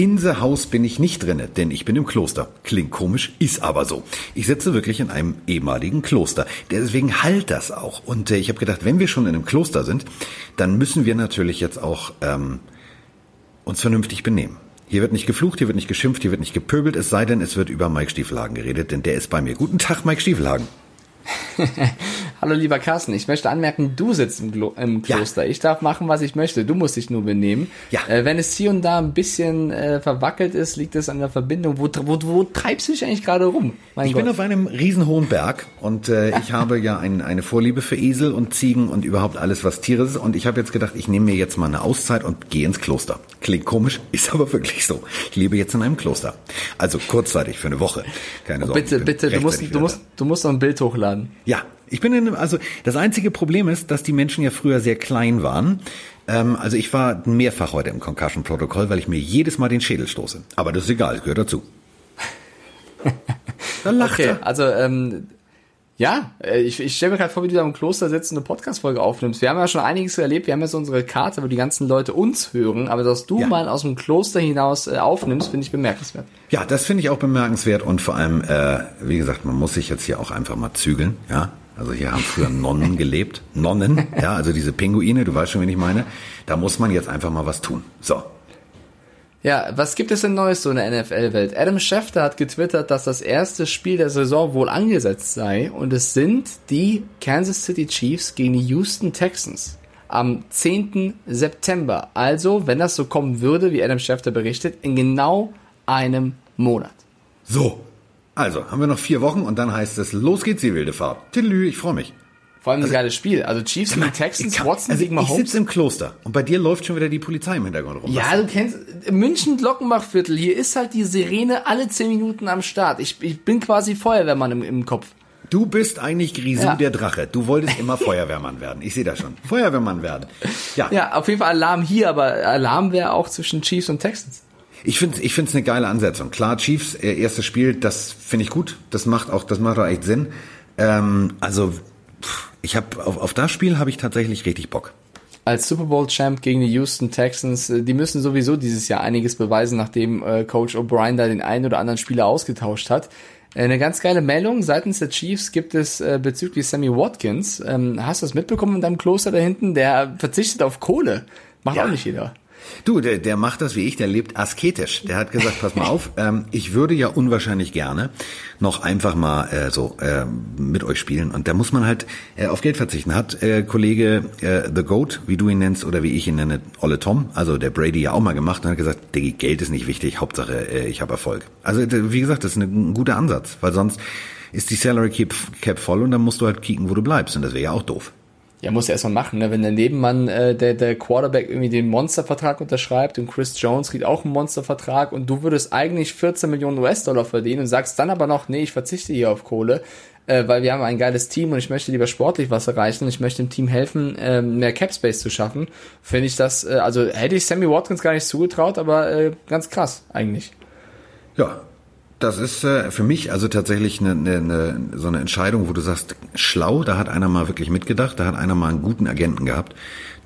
In the House bin ich nicht drinne, denn ich bin im Kloster. Klingt komisch, ist aber so. Ich sitze wirklich in einem ehemaligen Kloster. Deswegen halt das auch. Und äh, ich habe gedacht, wenn wir schon in einem Kloster sind, dann müssen wir natürlich jetzt auch ähm, uns vernünftig benehmen. Hier wird nicht geflucht, hier wird nicht geschimpft, hier wird nicht gepöbelt, es sei denn, es wird über Mike Stiefelhagen geredet, denn der ist bei mir. Guten Tag, Mike Stiefelhagen. Hallo lieber Carsten, ich möchte anmerken, du sitzt im, Glo im Kloster. Ja. Ich darf machen, was ich möchte. Du musst dich nur benehmen. Ja. Äh, wenn es hier und da ein bisschen äh, verwackelt ist, liegt es an der Verbindung. Wo, wo, wo treibst du dich eigentlich gerade rum? Mein ich Gott. bin auf einem riesenhohen Berg und äh, ich habe ja ein, eine Vorliebe für Esel und Ziegen und überhaupt alles, was Tiere ist. Und ich habe jetzt gedacht, ich nehme mir jetzt mal eine Auszeit und gehe ins Kloster. Klingt komisch, ist aber wirklich so. Ich lebe jetzt in einem Kloster. Also kurzzeitig für eine Woche. Keine oh, Sorge. Bitte, bitte, du musst, du musst, du musst noch ein Bild hochladen. Ja, ich bin in, also das einzige Problem ist, dass die Menschen ja früher sehr klein waren. Ähm, also ich war mehrfach heute im Concussion-Protokoll, weil ich mir jedes Mal den Schädel stoße. Aber das ist egal, gehört dazu. da lacht okay, er. Also ähm, ja, äh, ich, ich stelle mir gerade vor, wie du da im Kloster sitzt und eine Podcast-Folge aufnimmst. Wir haben ja schon einiges erlebt. Wir haben so unsere Karte, wo die ganzen Leute uns hören. Aber dass du ja. mal aus dem Kloster hinaus äh, aufnimmst, finde ich bemerkenswert. Ja, das finde ich auch bemerkenswert. Und vor allem, äh, wie gesagt, man muss sich jetzt hier auch einfach mal zügeln. Ja, also hier haben früher Nonnen gelebt. Nonnen, ja, also diese Pinguine, du weißt schon, wen ich meine. Da muss man jetzt einfach mal was tun. So. Ja, was gibt es denn Neues so in der NFL-Welt? Adam Schefter hat getwittert, dass das erste Spiel der Saison wohl angesetzt sei und es sind die Kansas City Chiefs gegen die Houston Texans am 10. September. Also, wenn das so kommen würde, wie Adam Schefter berichtet, in genau einem Monat. So, also, haben wir noch vier Wochen und dann heißt es, los geht's, die wilde Fahrt. Tillü, ich freue mich. Vor allem also, ein geiles Spiel. Also Chiefs gegen Texans, kann, Watson also gegen Mahomes. Ich sitze im Kloster und bei dir läuft schon wieder die Polizei im Hintergrund rum. Ja, du kennst München Glockenbachviertel. Hier ist halt die Sirene alle zehn Minuten am Start. Ich, ich bin quasi Feuerwehrmann im, im Kopf. Du bist eigentlich Grisou ja. der Drache. Du wolltest immer Feuerwehrmann werden. Ich sehe das schon. Feuerwehrmann werden. Ja. Ja, auf jeden Fall Alarm hier, aber Alarm wäre auch zwischen Chiefs und Texans. Ich finde ich finde es eine geile Ansetzung. Klar, Chiefs erstes Spiel, das finde ich gut. Das macht auch das macht auch echt Sinn. Ähm, also ich habe auf, auf das Spiel habe ich tatsächlich richtig Bock. Als Super Bowl Champ gegen die Houston Texans, äh, die müssen sowieso dieses Jahr einiges beweisen, nachdem äh, Coach O'Brien da den einen oder anderen Spieler ausgetauscht hat. Äh, eine ganz geile Meldung seitens der Chiefs gibt es äh, bezüglich Sammy Watkins. Ähm, hast du das mitbekommen in deinem Kloster da hinten? Der verzichtet auf Kohle. Macht ja. auch nicht jeder. Du, der, der macht das wie ich, der lebt asketisch. Der hat gesagt, pass mal auf, ähm, ich würde ja unwahrscheinlich gerne noch einfach mal äh, so äh, mit euch spielen. Und da muss man halt äh, auf Geld verzichten. Hat äh, Kollege äh, The Goat, wie du ihn nennst, oder wie ich ihn nenne, Olle Tom, also der Brady ja auch mal gemacht und hat gesagt, Geld ist nicht wichtig, Hauptsache äh, ich habe Erfolg. Also wie gesagt, das ist ein guter Ansatz, weil sonst ist die Salary Cap voll und dann musst du halt kicken, wo du bleibst. Und das wäre ja auch doof. Ja, muss er erstmal machen, ne? wenn der Nebenmann, äh, der, der Quarterback irgendwie den Monstervertrag unterschreibt und Chris Jones kriegt auch einen Monstervertrag und du würdest eigentlich 14 Millionen US-Dollar verdienen und sagst dann aber noch, nee, ich verzichte hier auf Kohle, äh, weil wir haben ein geiles Team und ich möchte lieber sportlich was erreichen und ich möchte dem Team helfen, äh, mehr Cap Space zu schaffen, finde ich das, äh, also hätte ich Sammy Watkins gar nicht zugetraut, aber äh, ganz krass eigentlich. Ja, das ist äh, für mich also tatsächlich eine, eine, eine, so eine Entscheidung, wo du sagst, schlau, da hat einer mal wirklich mitgedacht, da hat einer mal einen guten Agenten gehabt.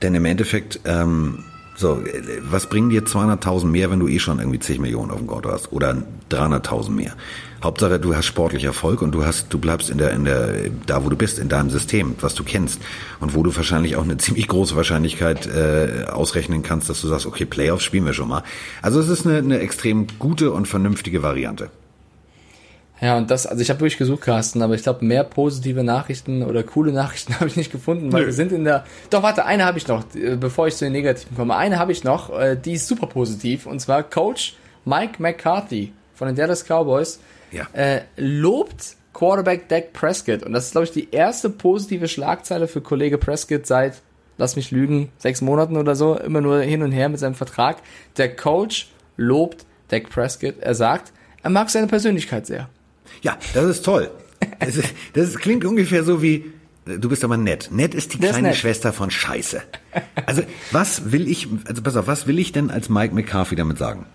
Denn im Endeffekt, ähm, so, was bringen dir 200.000 mehr, wenn du eh schon irgendwie 10 Millionen auf dem Konto hast? Oder 300.000 mehr? Hauptsache, du hast sportlich Erfolg und du hast, du bleibst in der, in der, da wo du bist, in deinem System, was du kennst. Und wo du wahrscheinlich auch eine ziemlich große Wahrscheinlichkeit äh, ausrechnen kannst, dass du sagst, okay, Playoffs spielen wir schon mal. Also es ist eine, eine extrem gute und vernünftige Variante. Ja, und das, also ich habe durchgesucht, Carsten, aber ich glaube, mehr positive Nachrichten oder coole Nachrichten habe ich nicht gefunden, weil Nö. wir sind in der. Doch, warte, eine habe ich noch, äh, bevor ich zu den negativen komme. Eine habe ich noch, äh, die ist super positiv, und zwar Coach Mike McCarthy von den Dallas Cowboys ja. äh, lobt Quarterback Dak Prescott. Und das ist, glaube ich, die erste positive Schlagzeile für Kollege Prescott seit, lass mich lügen, sechs Monaten oder so, immer nur hin und her mit seinem Vertrag. Der Coach lobt Dak Prescott. Er sagt, er mag seine Persönlichkeit sehr. Ja, das ist toll. Das, ist, das klingt ungefähr so wie, du bist aber nett. Nett ist die das kleine ist Schwester von Scheiße. Also, was will ich, also pass auf, was will ich denn als Mike McCarthy damit sagen?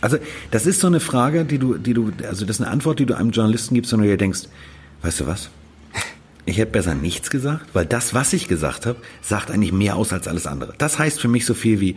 Also, das ist so eine Frage, die du, die du, also das ist eine Antwort, die du einem Journalisten gibst, und du dir denkst, weißt du was? Ich hätte besser nichts gesagt, weil das, was ich gesagt habe, sagt eigentlich mehr aus als alles andere. Das heißt für mich so viel wie,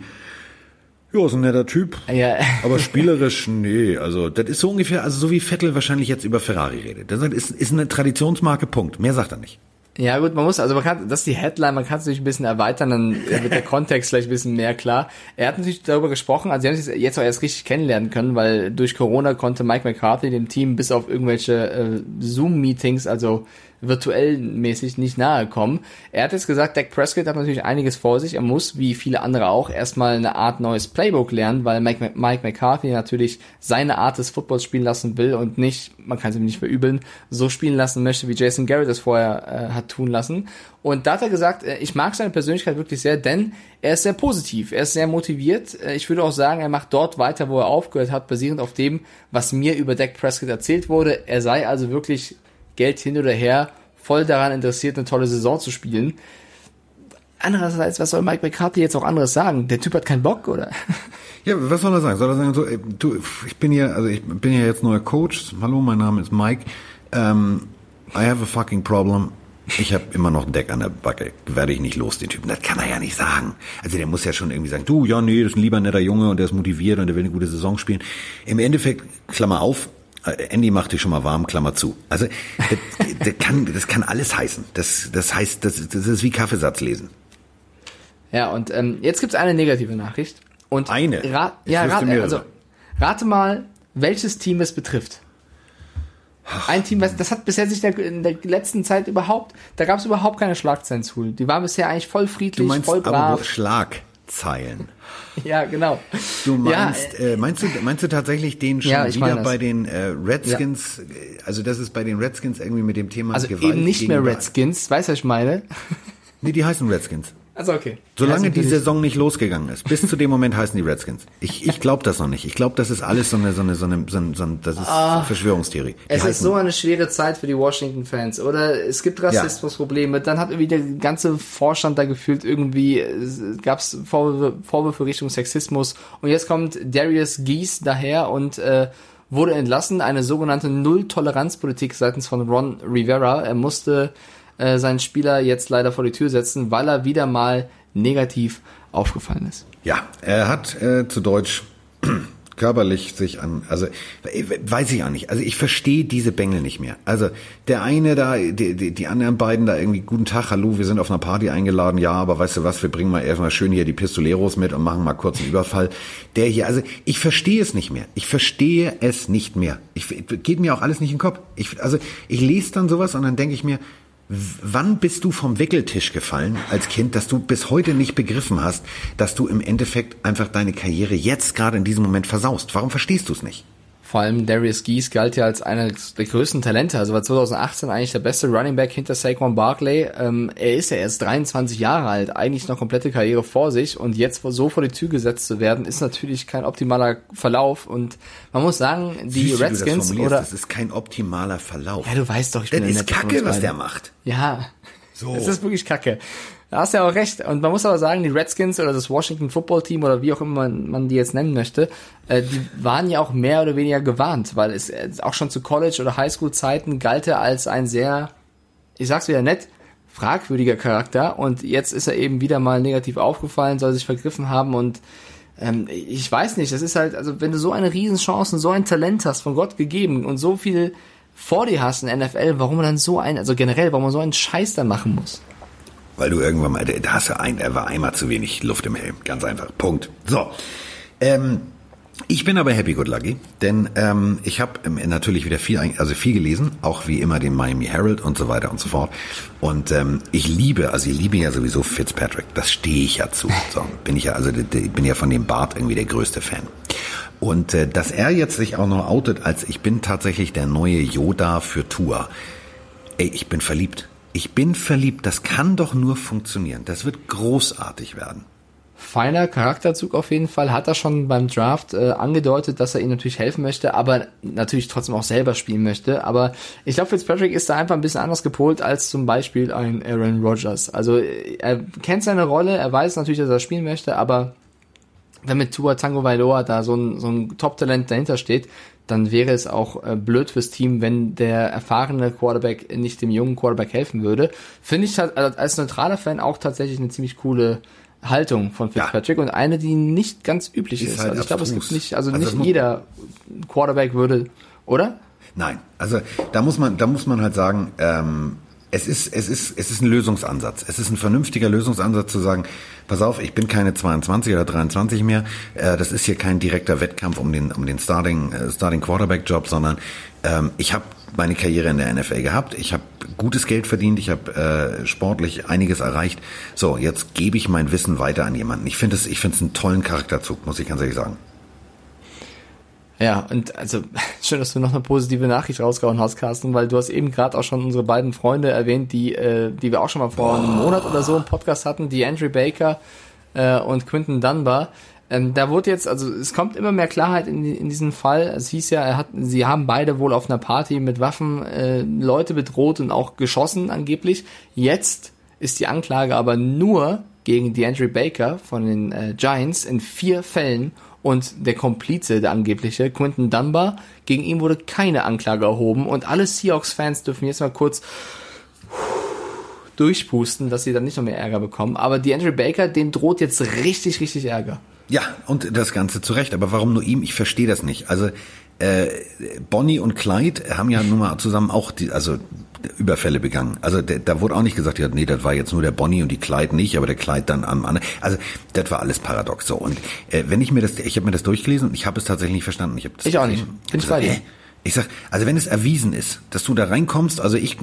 Ja, ist ein netter Typ. Ja. Aber spielerisch, nee. Also, das ist so ungefähr, also so wie Vettel wahrscheinlich jetzt über Ferrari redet. Das ist, ist eine Traditionsmarke, Punkt. Mehr sagt er nicht. Ja gut, man muss, also man kann, das ist die Headline, man kann es natürlich ein bisschen erweitern, dann wird der Kontext vielleicht ein bisschen mehr klar. Er hat natürlich darüber gesprochen, also sie haben sich jetzt auch erst richtig kennenlernen können, weil durch Corona konnte Mike McCarthy dem Team bis auf irgendwelche äh, Zoom-Meetings, also virtuell mäßig nicht nahe kommen. Er hat jetzt gesagt, Dak Prescott hat natürlich einiges vor sich. Er muss, wie viele andere auch, erstmal eine Art neues Playbook lernen, weil Mike, Mike McCarthy natürlich seine Art des Footballs spielen lassen will und nicht, man kann es ihm nicht verübeln, so spielen lassen möchte, wie Jason Garrett es vorher äh, hat tun lassen. Und da hat er gesagt, äh, ich mag seine Persönlichkeit wirklich sehr, denn er ist sehr positiv, er ist sehr motiviert. Äh, ich würde auch sagen, er macht dort weiter, wo er aufgehört hat, basierend auf dem, was mir über Dak Prescott erzählt wurde. Er sei also wirklich Geld hin oder her, voll daran interessiert, eine tolle Saison zu spielen. Andererseits, was soll Mike McCarthy jetzt auch anderes sagen? Der Typ hat keinen Bock, oder? Ja, was soll er sagen? Soll er sagen, so, ey, du, ich bin ja, also ich bin ja jetzt neuer Coach. Hallo, mein Name ist Mike. Um, I have a fucking problem. Ich habe immer noch ein Deck an der Backe. Werde ich nicht los, den Typen. Das kann er ja nicht sagen. Also der muss ja schon irgendwie sagen, du, ja, nee, das ist ein lieber netter Junge und der ist motiviert und der will eine gute Saison spielen. Im Endeffekt, Klammer auf, Andy macht dich schon mal warm, Klammer zu. Also das, das, kann, das kann alles heißen. Das, das heißt, das, das ist wie Kaffeesatz lesen. Ja, und ähm, jetzt gibt's eine negative Nachricht. Und eine? Ra ja, rat, also, rate mal, welches Team es betrifft. Ein Team, das hat bisher sich in der letzten Zeit überhaupt, da gab es überhaupt keine Schlagzeilen zu. Die waren bisher eigentlich voll friedlich, du meinst voll brav. Aber Schlagzeilen. ja, genau. Du meinst, ja, äh, meinst du, meinst du tatsächlich den schon Ja, wieder bei den äh, Redskins? äh, Also das ist bei den Redskins irgendwie mit dem Thema Also Gewalt eben nicht mehr Redskins, weißt du, was ich meine? Nee, die heißen Redskins. Also okay. Solange Ja, die Saison nicht losgegangen ist, bis zu dem Moment heißen die Redskins. Ich, ich glaube das noch nicht. Ich glaube, das ist alles so eine, so eine, so eine, so eine, so eine das ist Verschwörungstheorie. Die Ah. Es ist so eine schwere Zeit für die Washington-Fans. Oder es gibt Rassismusprobleme. Dann hat irgendwie der ganze Vorstand da gefühlt irgendwie, gab es Vorwürfe, Vorwürfe Richtung Sexismus. Und jetzt kommt Darius Geese daher und äh, wurde entlassen. Eine sogenannte Null-Toleranz-Politik seitens von Ron Rivera. Er musste äh, seinen Spieler jetzt leider vor die Tür setzen, weil er wieder mal negativ aufgefallen ist. Ja, er hat äh, zu Deutsch körperlich sich an, also äh, weiß ich auch nicht. Also ich verstehe diese Bengel nicht mehr. Also der eine da, die, die, die anderen beiden da irgendwie guten Tag, hallo, wir sind auf einer Party eingeladen, ja, aber weißt du was, wir bringen mal erstmal schön hier die Pistoleros mit und machen mal kurz einen Überfall. Der hier, also ich verstehe es nicht mehr. Ich verstehe es nicht mehr. Ich geht mir auch alles nicht in den Kopf. Ich, also ich lese dann sowas und dann denke ich mir, Wann bist du vom Wickeltisch gefallen als Kind, dass du bis heute nicht begriffen hast, dass du im Endeffekt einfach deine Karriere jetzt gerade in diesem Moment versaust? Warum verstehst du es nicht? Vor allem Darius Geese galt ja als einer der größten Talente. Also war 2018 eigentlich der beste Running Back hinter Saquon Barkley. Ähm, er ist ja erst 23 Jahre alt, eigentlich noch komplette Karriere vor sich und jetzt so vor die Tür gesetzt zu werden, ist natürlich kein optimaler Verlauf. Und man muss sagen, die das Redskins formulierst? oder Das ist kein optimaler Verlauf. ja, du weißt doch, ich das bin ist Kacke, was der macht. Ja. So. Es ist wirklich kacke. Da hast du ja auch recht. Und man muss aber sagen, die Redskins oder das Washington Football Team oder wie auch immer man, die jetzt nennen möchte, äh, die waren ja auch mehr oder weniger gewarnt, weil es äh, auch schon zu College- oder Highschool-Zeiten galt er als ein sehr, ich sag's wieder nett, fragwürdiger Charakter. Und jetzt ist er eben wieder mal negativ aufgefallen, soll sich vergriffen haben und ähm, ich weiß nicht, das ist halt, also wenn du so eine Riesenchance und so ein Talent hast, von Gott gegeben und so viel vor dir hast in NFL, warum man dann so ein, also generell, warum man so einen Scheiß dann machen muss. Weil du irgendwann mal, da hast du ein, da war einmal zu wenig Luft im Helm. Ganz einfach. Punkt. So. Ähm, ich bin aber happy good lucky, denn ähm, ich habe ähm, natürlich wieder viel, also viel gelesen, auch wie immer den Miami Herald und so weiter und so fort. Und ähm, ich liebe, also ich liebe ja sowieso Fitzpatrick. Das stehe ich ja zu. So bin ich ja, also ich bin ja von dem Bart irgendwie der größte Fan. Und äh, dass er jetzt sich auch noch outet, als ich bin tatsächlich der neue Yoda für Tour. Ey, ich bin verliebt. Ich bin verliebt. Das kann doch nur funktionieren. Das wird großartig werden. Feiner Charakterzug auf jeden Fall, hat er schon beim Draft äh, angedeutet, dass er ihm natürlich helfen möchte, aber natürlich trotzdem auch selber spielen möchte. Aber ich glaube, Fitzpatrick ist da einfach ein bisschen anders gepolt als zum Beispiel ein Aaron Rodgers. Also äh, er kennt seine Rolle, er weiß natürlich, dass er spielen möchte, aber wenn mit Tua Tango Vailoa da so ein, so ein Top-Talent dahinter steht, dann wäre es auch äh, blöd fürs Team, wenn der erfahrene Quarterback nicht dem jungen Quarterback helfen würde. Finde ich halt als neutraler Fan auch tatsächlich eine ziemlich coole Haltung von Fitzpatrick ja. und eine, die nicht ganz üblich ist. ist. Halt also ich glaube, es gibt nicht, also, also nicht jeder Quarterback würde, oder? Nein, also da muss man, da muss man halt sagen, ähm, es ist, es ist, es ist ein Lösungsansatz. Es ist ein vernünftiger Lösungsansatz zu sagen, pass auf, ich bin keine 22 oder 23 mehr. Äh, das ist hier kein direkter Wettkampf um den, um den Starting, äh, Starting Quarterback Job, sondern ähm, ich habe meine Karriere in der NFL gehabt. Ich habe gutes Geld verdient. Ich habe äh, sportlich einiges erreicht. So, jetzt gebe ich mein Wissen weiter an jemanden. Ich finde es, ich finde es einen tollen Charakterzug, muss ich ganz ehrlich sagen. Ja, und also schön, dass du noch eine positive Nachricht rausgehauen hast, Carsten, weil du hast eben gerade auch schon unsere beiden Freunde erwähnt, die, äh, die wir auch schon mal vor einem Monat oder so im Podcast hatten, die Andrew Baker äh, und Quinton Dunbar. Ähm, da wurde jetzt, also es kommt immer mehr Klarheit in, in diesem Fall. Es hieß ja, er hat, sie haben beide wohl auf einer Party mit Waffen äh, Leute bedroht und auch geschossen angeblich. Jetzt ist die Anklage aber nur gegen die Andrew Baker von den äh, Giants in vier Fällen und der Komplize, der angebliche, Quinton Dunbar, gegen ihn wurde keine Anklage erhoben und alle Seahawks-Fans dürfen jetzt mal kurz durchpusten, dass sie dann nicht noch mehr Ärger bekommen. Aber die Andrew Baker, dem droht jetzt richtig, richtig Ärger. Ja, und das Ganze zu Recht. Aber warum nur ihm? Ich verstehe das nicht. Also äh, Bonnie und Clyde haben ja nun mal zusammen auch die, also Überfälle begangen. Also der, da wurde auch nicht gesagt, ja, nee, das war jetzt nur der Bonnie und die Clyde nicht, aber der Clyde dann am anderen. Also das war alles paradox so. Und äh, wenn ich mir das, ich habe mir das durchgelesen und ich habe es tatsächlich nicht verstanden. Ich, hab das ich auch nicht. Bin ich bei dir. Ich sag, also wenn es erwiesen ist, dass du da reinkommst, also ich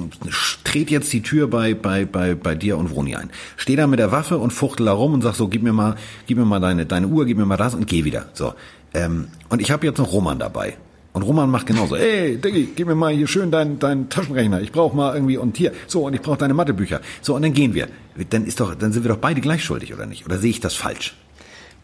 trete jetzt die Tür bei, bei, bei, bei dir und Vroni ein. Steh da mit der Waffe und fuchtel da rum und sag so, gib mir mal, gib mir mal deine, deine Uhr, gib mir mal das und geh wieder. So. Ähm, und ich habe jetzt noch Roman dabei. Und Roman macht genauso. Ey, Diggi, gib mir mal hier schön deinen, deinen Taschenrechner. Ich brauche mal irgendwie und hier. So, und ich brauche deine Mathebücher. So, und dann gehen wir. Dann ist doch, dann sind wir doch beide gleich schuldig, oder nicht? Oder sehe ich das falsch?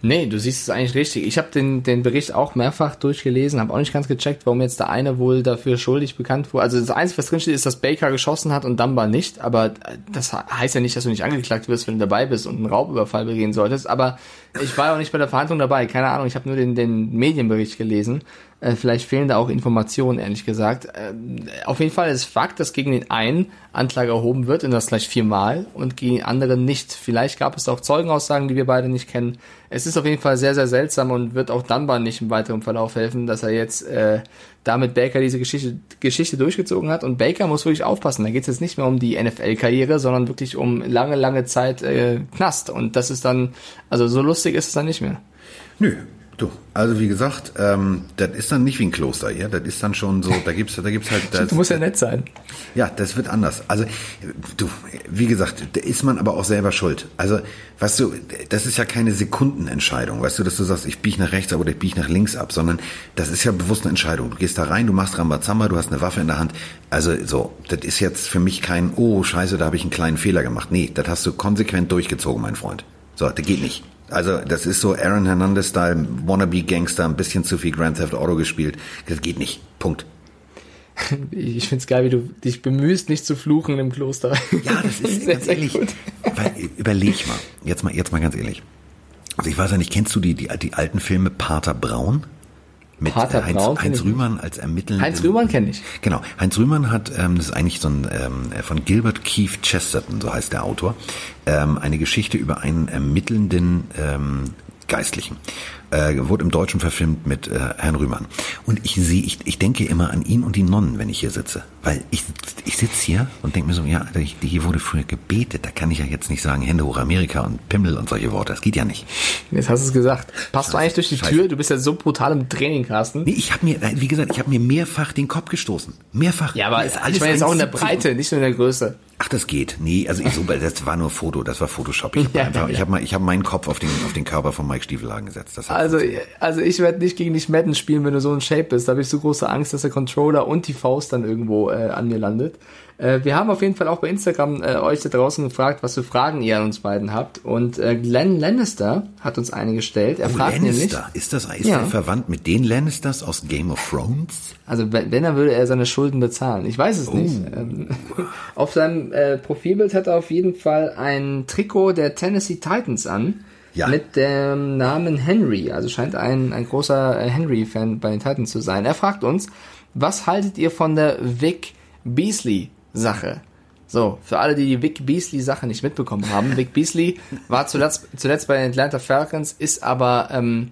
Nee, du siehst es eigentlich richtig. Ich habe den, den Bericht auch mehrfach durchgelesen, habe auch nicht ganz gecheckt, warum jetzt der eine wohl dafür schuldig bekannt wurde. Also das Einzige, was drinsteht, ist, dass Baker geschossen hat und Dunbar nicht. Aber das heißt ja nicht, dass du nicht angeklagt wirst, wenn du dabei bist und einen Raubüberfall begehen solltest. Aber ich war auch nicht bei der Verhandlung dabei. Keine Ahnung, ich habe nur den, den Medienbericht gelesen. Äh, vielleicht fehlen da auch Informationen, ehrlich gesagt. Äh, auf jeden Fall ist Fakt, dass gegen den einen Anklage erhoben wird, und das gleich viermal, und gegen den anderen nicht. Vielleicht gab es auch Zeugenaussagen, die wir beide nicht kennen. Es ist auf jeden Fall sehr, sehr seltsam und wird auch Dunbar nicht im weiteren Verlauf helfen, dass er jetzt äh, damit Baker diese Geschichte, Geschichte durchgezogen hat. Und Baker muss wirklich aufpassen. Da geht es jetzt nicht mehr um die NFL-Karriere, sondern wirklich um lange, lange Zeit äh, Knast. Und das ist dann, also so lustig ist es dann nicht mehr. Nö, Du, also wie gesagt, ähm, das ist dann nicht wie ein Kloster hier. Das ist dann schon so, da gibt's, da gibt's halt. Das, du musst ja nett sein. Ja, das wird anders. Also du, wie gesagt, da ist man aber auch selber schuld. Also, weißt du, das ist ja keine Sekundenentscheidung, weißt du, dass du sagst, ich biege nach rechts ab oder ich biege nach links ab, sondern das ist ja bewusst eine Entscheidung. Du gehst da rein, du machst Rambazamba, du hast eine Waffe in der Hand. Also so, das ist jetzt für mich kein, oh Scheiße, da habe ich einen kleinen Fehler gemacht. Nee, das hast du konsequent durchgezogen, mein Freund. So, das geht nicht. Also das ist so Aaron Hernandez-Style, Wannabe-Gangster, ein bisschen zu viel Grand Theft Auto gespielt. Das geht nicht. Punkt. Ich find's geil, wie du dich bemühst, nicht zu fluchen im Kloster. Ja, das ist sehr, ganz sehr ehrlich. Weil, überleg mal, jetzt mal, jetzt mal ganz ehrlich. Also ich weiß ja nicht, kennst du die, die, die alten Filme Pater Braun? Mit Pater Heinz, Braun Heinz Rühmann als Ermittelnder. Heinz Rühmann kenne ich. Genau. Heinz Rühmann hat, ähm, das ist eigentlich so ein, ähm, von Gilbert Keith Chesterton, so heißt der Autor, ähm, eine Geschichte über einen ermittelnden ähm, Geistlichen äh, wurde im Deutschen verfilmt mit äh, Herrn Rühmann. Und ich sehe, ich, ich denke immer an ihn und die Nonnen, wenn ich hier sitze. Weil ich, ich sitze hier und denke mir so, ja, hier wurde früher gebetet. Da kann ich ja jetzt nicht sagen, Hände hoch Amerika und Pimmel und solche Worte. Das geht ja nicht. Jetzt hast du es gesagt. Passt Scheiße, du eigentlich durch die Scheiße. Tür? Du bist ja so brutal im Training, Carsten. Nee, ich habe mir, wie gesagt, ich habe mir mehrfach den Kopf gestoßen. Mehrfach. Ja, aber ist alles ich meine jetzt auch in der Breite, nicht nur in der Größe. Ach, das geht. Nee, also ich so, das war nur Foto, das war Photoshop. Ich habe ja, einfach, ja. ich habe mal, ich habe meinen Kopf auf den auf den Körper von Mike Stiefelhagen gesetzt. also, also ich werde nicht gegen dich Madden spielen, wenn du so in Shape bist. Da habe ich so große Angst, dass der Controller und die Faust dann irgendwo äh, an mir landet. Äh, wir haben auf jeden Fall auch bei Instagram äh, euch da draußen gefragt, was für Fragen ihr an uns beiden habt. Und äh, Glenn Lannister hat uns eine gestellt. Er oh, fragt Lannister. nämlich. Ist das ist ja. er verwandt mit den Lannisters aus Game of Thrones? Also wenn, wenn er würde er seine Schulden bezahlen. Ich weiß es oh. nicht. Ähm, auf seinem äh, Profilbild hat er auf jeden Fall ein Trikot der Tennessee Titans an. Ja. Mit dem Namen Henry. Also scheint ein, ein großer äh, Henry-Fan bei den Titans zu sein. Er fragt uns, was haltet ihr von der Vic Beasley Sache. So, für alle, die die Vic Beasley-Sache nicht mitbekommen haben, Vic Beasley war zuletzt, zuletzt bei den Atlanta Falcons, ist aber ähm,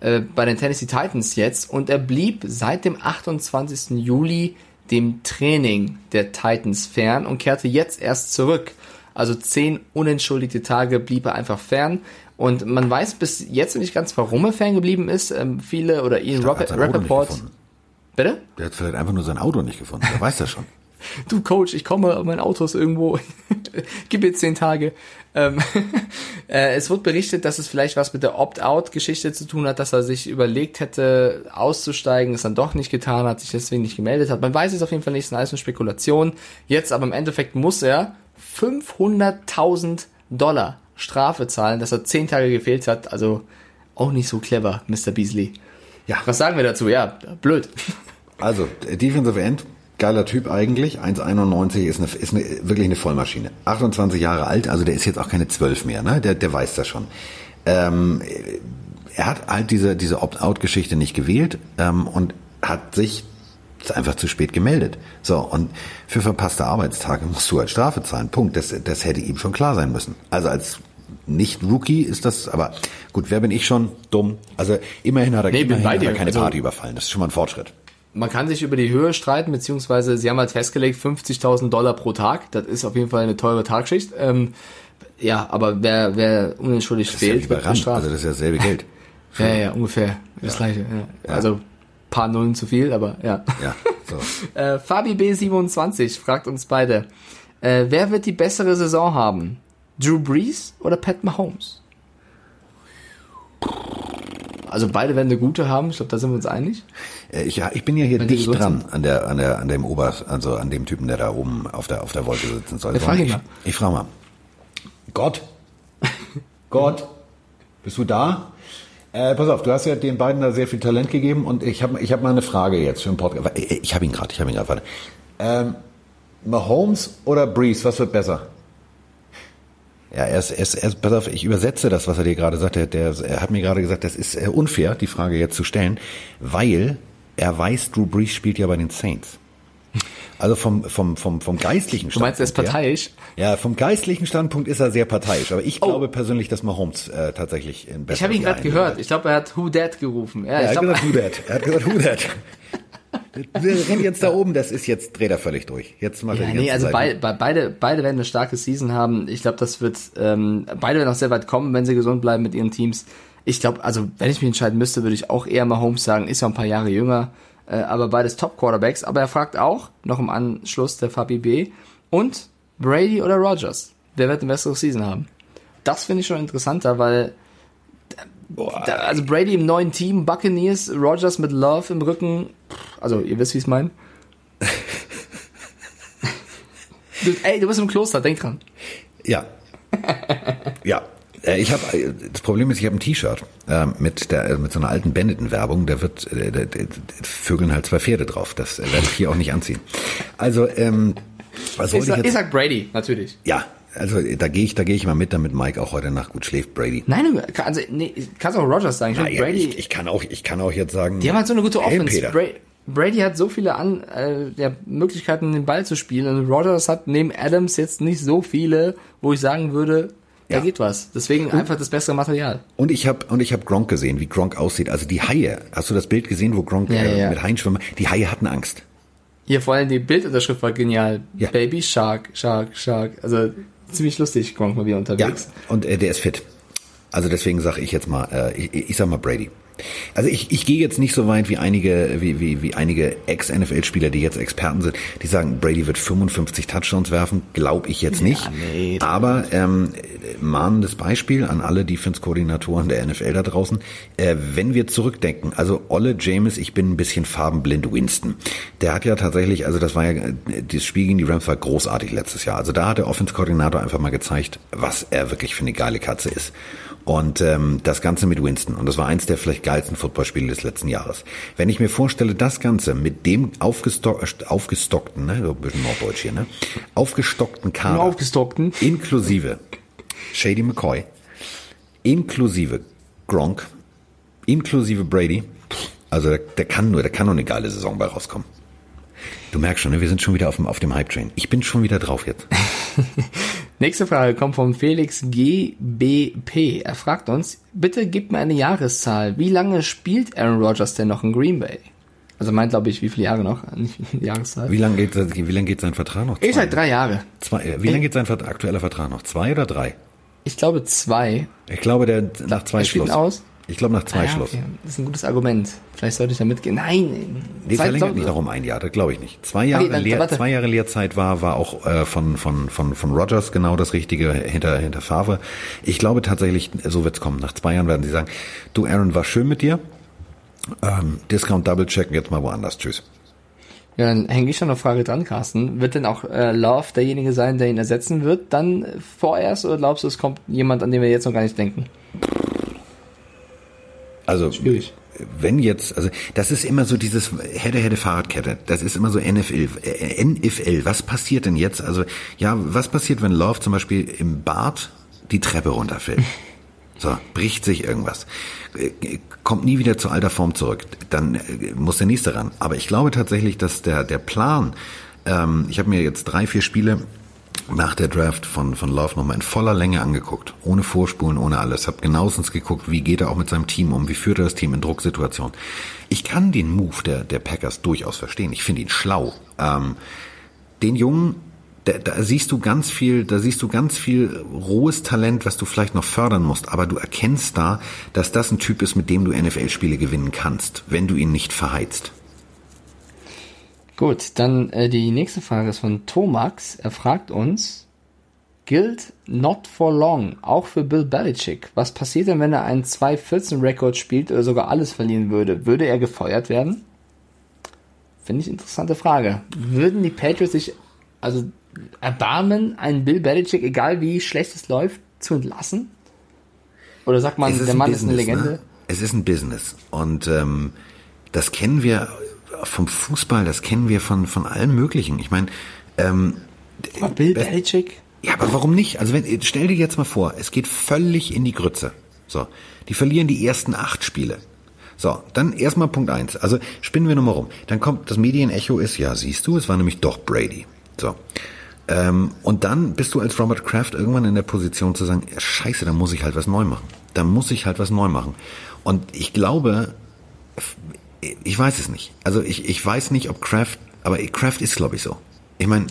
äh, bei den Tennessee Titans jetzt und er blieb seit dem 28. Juli dem Training der Titans fern und kehrte jetzt erst zurück. Also zehn unentschuldigte Tage blieb er einfach fern. Und man weiß bis jetzt nicht ganz, warum er fern geblieben ist. Ähm, viele oder Ian Rappaport. Bitte? Der hat vielleicht einfach nur sein Auto nicht gefunden. Der weiß das schon. Du Coach, ich komme, mein Auto ist irgendwo, gib mir zehn Tage. Ähm, äh, es wird berichtet, dass es vielleicht was mit der Opt-out-Geschichte zu tun hat, dass er sich überlegt hätte, auszusteigen, es dann doch nicht getan hat, sich deswegen nicht gemeldet hat. Man weiß es auf jeden Fall nicht, es ist alles eine Spekulation. Jetzt aber im Endeffekt muss er 500.000 Dollar Strafe zahlen, dass er zehn Tage gefehlt hat. Also auch nicht so clever, Mr. Beasley. Ja. Was sagen wir dazu? Ja, blöd. Also, Defensive End, geiler Typ eigentlich. 1,91 ist, eine, ist eine, wirklich eine Vollmaschine. 28 Jahre alt, also der ist jetzt auch keine 12 mehr, ne? Der, der weiß das schon. Ähm, er hat halt diese, diese Opt-out-Geschichte nicht gewählt ähm, und hat sich einfach zu spät gemeldet. So, und für verpasste Arbeitstage musst du halt Strafe zahlen. Punkt. Das, das hätte ihm schon klar sein müssen. Also als nicht-Rookie ist das, aber gut, wer bin ich schon? Dumm. Also immerhin hat er, nee, immerhin hat er keine also, Party überfallen. Das ist schon mal ein Fortschritt man kann sich über die Höhe streiten, beziehungsweise sie haben halt festgelegt 50.000 Dollar pro Tag. Das ist auf jeden Fall eine teure Tagschicht. Ähm, ja, aber wer, wer unentschuldigt fehlt, ja wird bestraft. Also das ist ja dasselbe Geld. ja, ja, ungefähr. Das ja. gleiche. Ja. Also paar Nullen zu viel, aber ja. ja so. äh, Fabi B27 fragt uns beide, äh, wer wird die bessere Saison haben? Drew Brees oder Pat Mahomes? Also beide werden eine gute haben, ich glaube, da sind wir uns einig. Äh, ich, ich bin ja hier Wenn dicht dran an der, an der, an dem Ober, also an dem Typen, der da oben auf der, auf der Wolke sitzen soll. Ja, frag ich, mal. ich frage mal. Gott, Gott, bist du da? Äh, pass auf, du hast ja den beiden da sehr viel Talent gegeben und ich habe ich hab mal eine Frage jetzt für den Podcast. Äh, ich habe ihn gerade, ich habe ihn gerade. Ähm, Mahomes oder Breeze, was wird besser? Ja, er ist, er ist, er ist, pass auf, ich übersetze das, was er dir gerade sagt. Der, der, er hat mir gerade gesagt, das ist äh, unfair, die Frage jetzt zu stellen, weil er weiß, Drew Brees spielt ja bei den Saints. Also vom, vom, vom, vom geistlichen Standpunkt. Du meinst, er ist parteiisch? Ja, vom geistlichen Standpunkt ist er sehr parteiisch. Aber ich oh. glaube persönlich, dass Mahomes äh, tatsächlich in Ich habe ihn gerade gehört. Ich glaube, er hat Who That gerufen. Ja, ja er, hat gesagt, Who That. er hat gesagt Who That. Wir rennen jetzt da oben, das ist jetzt, dreht er völlig durch. Jetzt macht ja, nee, also bei, bei, beide, beide werden eine starke Season haben. Ich glaube, das wird, ähm, beide werden auch sehr weit kommen, wenn sie gesund bleiben mit ihren Teams. Ich glaube, also wenn ich mich entscheiden müsste, würde ich auch eher mal Holmes sagen, ist ja ein paar Jahre jünger, äh, aber beides Top-Quarterbacks. Aber er fragt auch, noch im Anschluss der Fabi B, und Brady oder Rogers? Wer wird eine bessere Season haben? Das finde ich schon interessanter, weil Boah, also Brady im neuen Team, Buccaneers, Rogers mit Love im Rücken. Also, ihr wisst, wie ich es meine. ey, du bist im Kloster, denk dran. Ja. ja. Äh, ich habe das Problem ist, ich habe ein T-Shirt äh, mit der mit so einer alten Benetton-Werbung. Da wird äh, da, da, vögeln halt zwei Pferde drauf. Das werde ich hier auch nicht anziehen. Also ähm, was ich, ich, jetzt? ich sag Brady natürlich. Ja, also da gehe ich, da gehe ich mal mit, damit Mike auch heute Nacht gut schläft, Brady. Nein, also, nee, kannst auch Rogers sagen. Ich, naja, Brady, ich, ich, kann auch, ich kann auch jetzt sagen. Die haben halt so eine gute Offense. Bra Brady hat so viele An äh, ja, Möglichkeiten, den Ball zu spielen. Und Rogers hat neben Adams jetzt nicht so viele, wo ich sagen würde, da ja. geht was. Deswegen und, einfach das bessere Material. Und ich habe und ich habe Gronk gesehen, wie Gronk aussieht. Also die Haie. Hast du das Bild gesehen, wo Gronk ja, äh, ja. mit Haien schwimmt? Die Haie hatten Angst. Hier vor allem die Bildunterschrift war genial. Baby Shark, Shark, Shark. Also ziemlich lustig, Gronk mal wieder unterwegs. Ja, und äh, der ist fit. Also deswegen sage ich jetzt mal, äh, ich, ich sag mal Brady. Also ich, ich gehe jetzt nicht so weit wie einige, wie, wie, wie einige Ex-NFL-Spieler, die jetzt Experten sind, die sagen, Brady wird 55 Touchdowns werfen. Glaube ich jetzt nicht. Ja, nee, Aber ähm, mahnendes Beispiel an alle Defense-Koordinatoren der NFL da draußen. Äh, wenn wir zurückdenken, also Olle James, ich bin ein bisschen farbenblind Winston. Der hat ja tatsächlich, also das war ja, das Spiel gegen die Rams war großartig letztes Jahr. Also da hat der Offense-Koordinator einfach mal gezeigt, was er wirklich für eine geile Katze ist. Und ähm, das Ganze mit Winston. Und das war eins der vielleicht geilsten Footballspiele des letzten Jahres. Wenn ich mir vorstelle, das Ganze mit dem aufgestock aufgestockten, ne, so ein bisschen Norddeutsch hier, ne, aufgestockten Kader, aufgestockten. inklusive Shady McCoy, inklusive Gronk, inklusive Brady, also der, der kann nur, der kann nur eine geile Saison bei rauskommen. Du merkst schon, ne, wir sind schon wieder auf dem, auf dem Hype-Train. Ich bin schon wieder drauf jetzt. Nächste Frage kommt von Felix GBP. Er fragt uns, bitte gib mir eine Jahreszahl. Wie lange spielt Aaron Rodgers denn noch in Green Bay? Also meint, glaube ich, wie viele Jahre noch? Nicht Jahreszahl. Wie lange geht, wie lange geht sein Vertrag noch? Ich sag drei Jahre. Zwei, äh, wie lange geht sein aktueller Vertrag noch? Zwei oder drei? Ich glaube zwei. Ich glaube, der nach zwei Er spielt Schluss. aus. Ich glaube nach zwei Ah, ja, Schluss. okay. Das ist ein gutes Argument. Vielleicht sollte ich da mitgehen. Nein. Nee, Zwei- verlängert nicht noch um ein Jahr, das glaube ich nicht. Zwei Jahre, Okay, dann- Lehr, zwei Jahre Lehrzeit war, war auch äh, von, von, von, von Rogers genau das Richtige hinter, hinter Favre. Ich glaube tatsächlich, so wird's kommen. Nach zwei Jahren werden sie sagen, du Aaron, war schön mit dir. Ähm, Discount Double checken, jetzt mal woanders. Tschüss. Ja, dann hänge ich schon eine Frage dran, Carsten. Wird denn auch äh, Love derjenige sein, der ihn ersetzen wird, dann vorerst? Oder glaubst du, es kommt jemand, an den wir jetzt noch gar nicht denken? Also Schwierig. wenn jetzt, also das ist immer so dieses Hätte, hätte, Fahrradkette. Das ist immer so NFL, äh, NFL. Was passiert denn jetzt? Also ja, was passiert, wenn Love zum Beispiel im Bad die Treppe runterfällt? So, bricht sich irgendwas. Äh, Kommt nie wieder zu alter Form zurück. Dann äh, muss der nächste ran. Aber ich glaube tatsächlich, dass der, der Plan, ähm, ich habe mir jetzt drei, vier Spiele nach der Draft von, von Love nochmal in voller Länge angeguckt. Ohne Vorspulen, ohne alles. Hab genauestens geguckt, wie geht er auch mit seinem Team um, wie führt er das Team in Drucksituationen. Ich kann den Move der, der Packers durchaus verstehen. Ich finde ihn schlau. Ähm, den Jungen, da, da siehst du ganz viel, da siehst du ganz viel rohes Talent, was du vielleicht noch fördern musst, aber du erkennst da, dass das ein Typ ist, mit dem du NFL-Spiele gewinnen kannst, wenn du ihn nicht verheizt. Gut, dann äh, die nächste Frage ist von Tomax. Er fragt uns, gilt not for long, auch für Bill Belichick. Was passiert denn, wenn er einen 2-14-Rekord spielt oder sogar alles verlieren würde? Würde er gefeuert werden? Finde ich interessante Frage. Würden die Patriots sich also erbarmen, einen Bill Belichick, egal wie schlecht es läuft, zu entlassen? Oder sagt man, der Mann ist eine Business, Legende? Ne? Es ist ein Business. Und ähm, das kennen wir vom Fußball, das kennen wir von, von allem Möglichen. Ich meine, ähm, Aber Bill Be- Belichick? ja, aber warum nicht? Also wenn, stell dir jetzt mal vor, es geht völlig in die Grütze. So, die verlieren die ersten acht Spiele. So, dann erstmal Punkt eins. Also spinnen wir nochmal rum. Dann kommt das Medienecho ist, ja, siehst du, es war nämlich doch Brady. So. Ähm, und dann bist du als Robert Kraft irgendwann in der Position zu sagen, ja, scheiße, da muss ich halt was neu machen. Da muss ich halt was neu machen. Und ich glaube, ich weiß es nicht. Also ich, ich weiß nicht, ob Kraft, aber Kraft ist, glaube ich, so. Ich meine,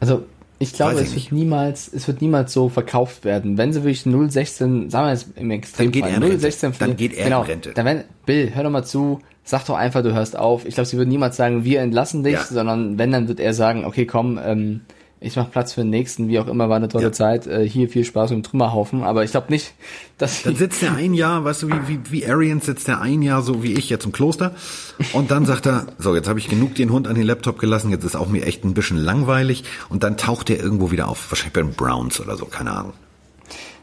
Also ich glaube, Weiß ich es nicht. wird niemals, es wird niemals so verkauft werden. Wenn sie wirklich 016, sagen wir jetzt im Extremfall, Dann geht er in Rente. 016 Dann geht er in genau, Rente. Dann wenn, Bill, hör doch mal zu, sag doch einfach, du hörst auf. Ich glaube, sie würden niemals sagen, wir entlassen dich, Ja. sondern wenn, dann wird er sagen, okay, komm, ähm, ich mach Platz für den nächsten, wie auch immer, war eine tolle Ja. Zeit, äh, hier viel Spaß im Trümmerhaufen, aber ich glaube nicht, dass Dann sitzt er ein Jahr, weißt du, wie, wie, wie Arians sitzt er ein Jahr, so wie ich jetzt im Kloster. Und dann sagt er, so, jetzt habe ich genug den Hund an den Laptop gelassen, jetzt ist auch mir echt ein bisschen langweilig. Und dann taucht er irgendwo wieder auf, wahrscheinlich bei den Browns oder so, keine Ahnung.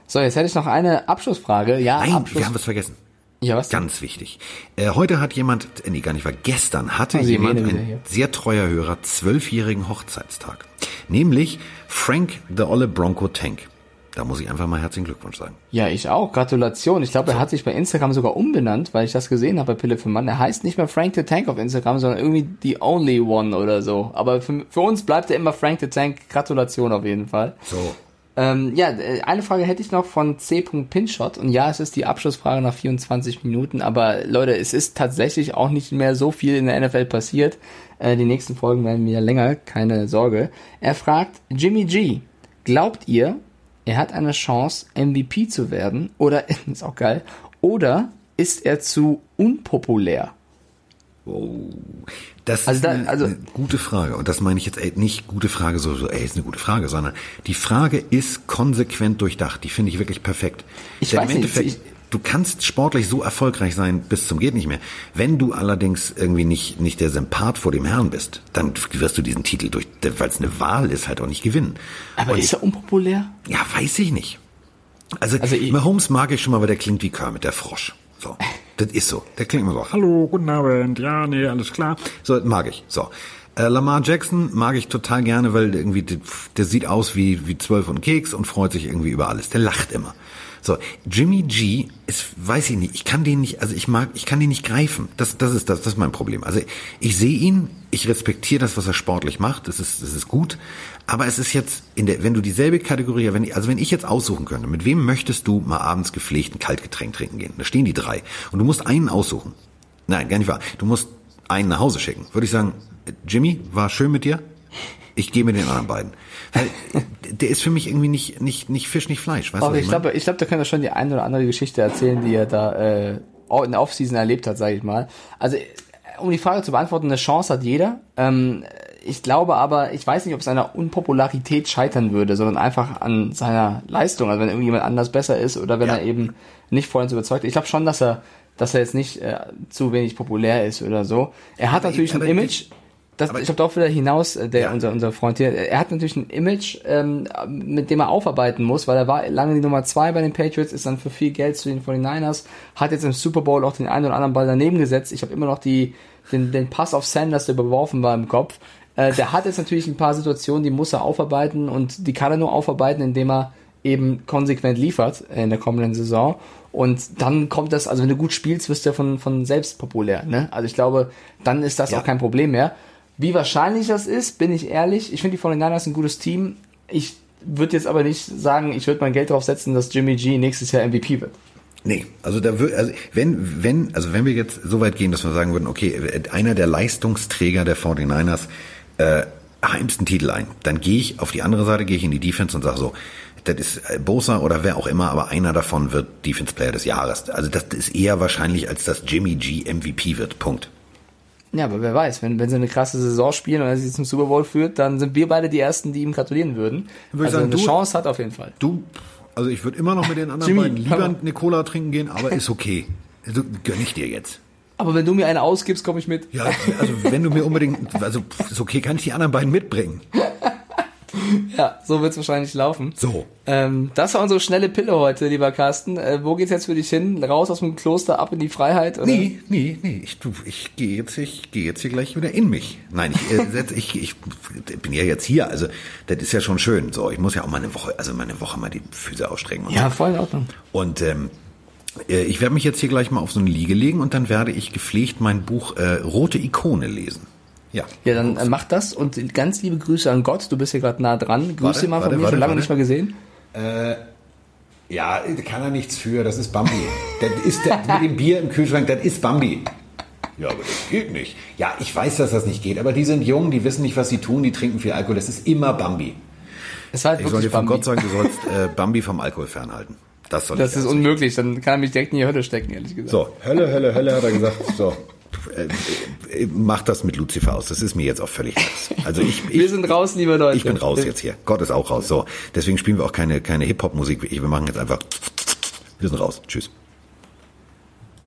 so, jetzt hätte ich noch eine Abschlussfrage, ja, Nein, Abschluss, wir haben was vergessen. Ja, was? Ganz wichtig. Äh, heute hat jemand, äh, nee, gar nicht, war gestern, hatte Sie jemand, wieder ein sehr treuer Hörer, zwölfjährigen Hochzeitstag. Nämlich Frank the Olle Bronco Tank. Da muss ich einfach mal herzlichen Glückwunsch sagen. Ja, ich auch. Gratulation. Ich glaube, er hat sich bei Instagram sogar umbenannt, weil ich das gesehen habe bei Pille für Mann. Er heißt nicht mehr Frank the Tank auf Instagram, sondern irgendwie The Only One oder so. Aber für, für uns bleibt er immer Frank the Tank. Gratulation auf jeden Fall. So. Ähm, ja, äh, eine Frage hätte ich noch von C. Pinshot. Und ja, es ist die Abschlussfrage nach 24 Minuten. Aber Leute, es ist tatsächlich auch nicht mehr so viel in der NFL passiert. Äh, die nächsten Folgen werden wieder länger, keine Sorge. Er fragt, Jimmy G, glaubt ihr, er hat eine Chance, MVP zu werden? Oder, ist auch geil, oder ist er zu unpopulär? Das Also ist da- eine, also- eine gute Frage. Und das meine ich jetzt ey, nicht gute Frage, so, so, ey, ist eine gute Frage, sondern die Frage ist konsequent durchdacht. Die finde ich wirklich perfekt. Ich Denn weiß nicht, ich- du kannst sportlich so erfolgreich sein bis zum geht nicht mehr. Wenn du allerdings irgendwie nicht, nicht der Sympath vor dem Herrn bist, dann wirst du diesen Titel durch, weil es eine Wahl ist, halt auch nicht gewinnen. Aber Und ist er unpopulär? ja, weiß ich nicht. Also, Also ich- Mahomes mag ich schon mal, weil der klingt wie Kermit, der Frosch. So, das ist so. Der klingt immer so, hallo, guten Abend, ja, nee, alles klar. So, das mag ich. So. Äh, Lamar Jackson mag ich total gerne, weil irgendwie, der, der sieht aus wie, wie zwölf und Keks und freut sich irgendwie über alles. Der lacht immer. So, Jimmy G ist, weiß ich nicht, ich kann den nicht, also ich mag, ich kann den nicht greifen. Das, das ist das, das ist mein Problem. Also ich sehe ihn, ich respektiere das, was er sportlich macht, das ist, das ist gut. Aber es ist jetzt in der, wenn du dieselbe Kategorie, wenn ich, also wenn ich jetzt aussuchen könnte, mit wem möchtest du mal abends gepflegt ein Kaltgetränk trinken gehen? Da stehen die drei und du musst einen aussuchen. Nein, gar nicht wahr. Du musst einen nach Hause schicken. Würde ich sagen, Jimmy, war schön mit dir. Ich gehe mit den anderen beiden. Weil der ist für mich irgendwie nicht, nicht, nicht Fisch, nicht Fleisch. Weißt du, ich glaube, ich glaube, da kann er schon die eine oder andere Geschichte erzählen, die er da äh, in der Offseason erlebt hat, sage ich mal. Also, um die Frage zu beantworten, eine Chance hat jeder. Ähm, ich glaube aber, ich weiß nicht, ob es an einer Unpopularität scheitern würde, sondern einfach an seiner Leistung. Also wenn irgendjemand anders besser ist oder wenn Ja. er eben nicht vollends überzeugt. Ich glaube schon, dass er, dass er jetzt nicht äh, zu wenig populär ist oder so. Er hat Aber natürlich ich- ein Image. Das, aber- ich glaube darauf wieder hinaus, äh, der Ja. unser unser Freund hier. Er hat natürlich ein Image, ähm, mit dem er aufarbeiten muss, weil er war lange die Nummer zwei bei den Patriots, ist dann für viel Geld zu den 49ers, hat jetzt im Super Bowl auch den einen oder anderen Ball daneben gesetzt. Ich habe immer noch die den, den Pass auf Sanders, der überworfen war im Kopf. Äh, der hat jetzt natürlich ein paar Situationen, die muss er aufarbeiten und die kann er nur aufarbeiten, indem er eben konsequent liefert in der kommenden Saison. Und dann kommt das, also wenn du gut spielst, wirst du ja von, von selbst populär. Ne? Also ich glaube, dann ist das Ja. auch kein Problem mehr. Wie wahrscheinlich das ist, bin ich ehrlich. Ich finde die 49ers ein gutes Team. Ich würde jetzt aber nicht sagen, ich würde mein Geld darauf setzen, dass Jimmy G nächstes Jahr MVP wird. Nee, also da wird, also wenn, wenn, also wenn wir jetzt so weit gehen, dass wir sagen würden, okay, einer der Leistungsträger der 49ers äh, heimst einen Titel ein, dann gehe ich auf die andere Seite, gehe ich in die Defense und sage so, das ist äh, Bosa oder wer auch immer, aber einer davon wird Defense Player des Jahres. Also das ist eher wahrscheinlich, als dass Jimmy G MVP wird. Punkt. Ja, aber wer weiß, wenn, wenn sie eine krasse Saison spielen und er sie zum Super Bowl führt, dann sind wir beide die Ersten, die ihm gratulieren würden. Würde ich also sagen, eine du- Chance hat auf jeden Fall. Du, also ich würde immer noch mit den anderen Jimmy, beiden lieber eine Cola trinken gehen, aber ist okay. Also gönn ich dir jetzt. Aber wenn du mir eine ausgibst, komme ich mit. Ja, also wenn du mir unbedingt, also ist okay, kann ich die anderen beiden mitbringen. Ja, so wird's wahrscheinlich laufen. So. Ähm, das war unsere schnelle Pille heute, lieber Carsten. Äh, wo geht's jetzt für dich hin? Raus aus dem Kloster, ab in die Freiheit? Oder? Nee, nee, nee, ich, du, ich gehe jetzt, ich gehe jetzt hier gleich wieder in mich. Nein, ich, äh, ich, ich bin ja jetzt hier, also das ist ja schon schön. So, ich muss ja auch mal eine Woche, also mal eine Woche mal die Füße ausstrecken. Und, Ja, voll in Ordnung. und ähm, äh, ich werde mich jetzt hier gleich mal auf so eine Liege legen und dann werde ich gepflegt mein Buch äh, Rote Ikone lesen. Ja. Ja, dann äh, mach das und ganz liebe Grüße an Gott. Du bist hier gerade nah dran. Grüß Warte, dir mal von warte, mir, warte, schon lange warte. nicht mehr gesehen. Ja, kann er nichts für, das ist Bambi. Das ist der, mit dem Bier im Kühlschrank, das ist Bambi. Ja, aber das geht nicht. Ja, ich weiß, dass das nicht geht, aber die sind jung, die wissen nicht, was sie tun, die trinken viel Alkohol, das ist immer Bambi. Es war halt Ich soll dir von Bambi. Gott sagen, du sollst äh, Bambi vom Alkohol fernhalten. Das soll Das ich ist unmöglich, dann kann er mich direkt in die Hölle stecken, ehrlich gesagt. So, Hölle, Hölle, Hölle, hat er gesagt. So, äh, äh, mach das mit Lucifer aus. Das ist mir jetzt auch völlig raus. Also ich, ich, Wir sind raus, liebe Leute. ich bin raus jetzt hier. Gott ist auch raus. So, deswegen spielen wir auch keine, keine Hip-Hop-Musik. Wir machen jetzt einfach, wir sind raus. Tschüss.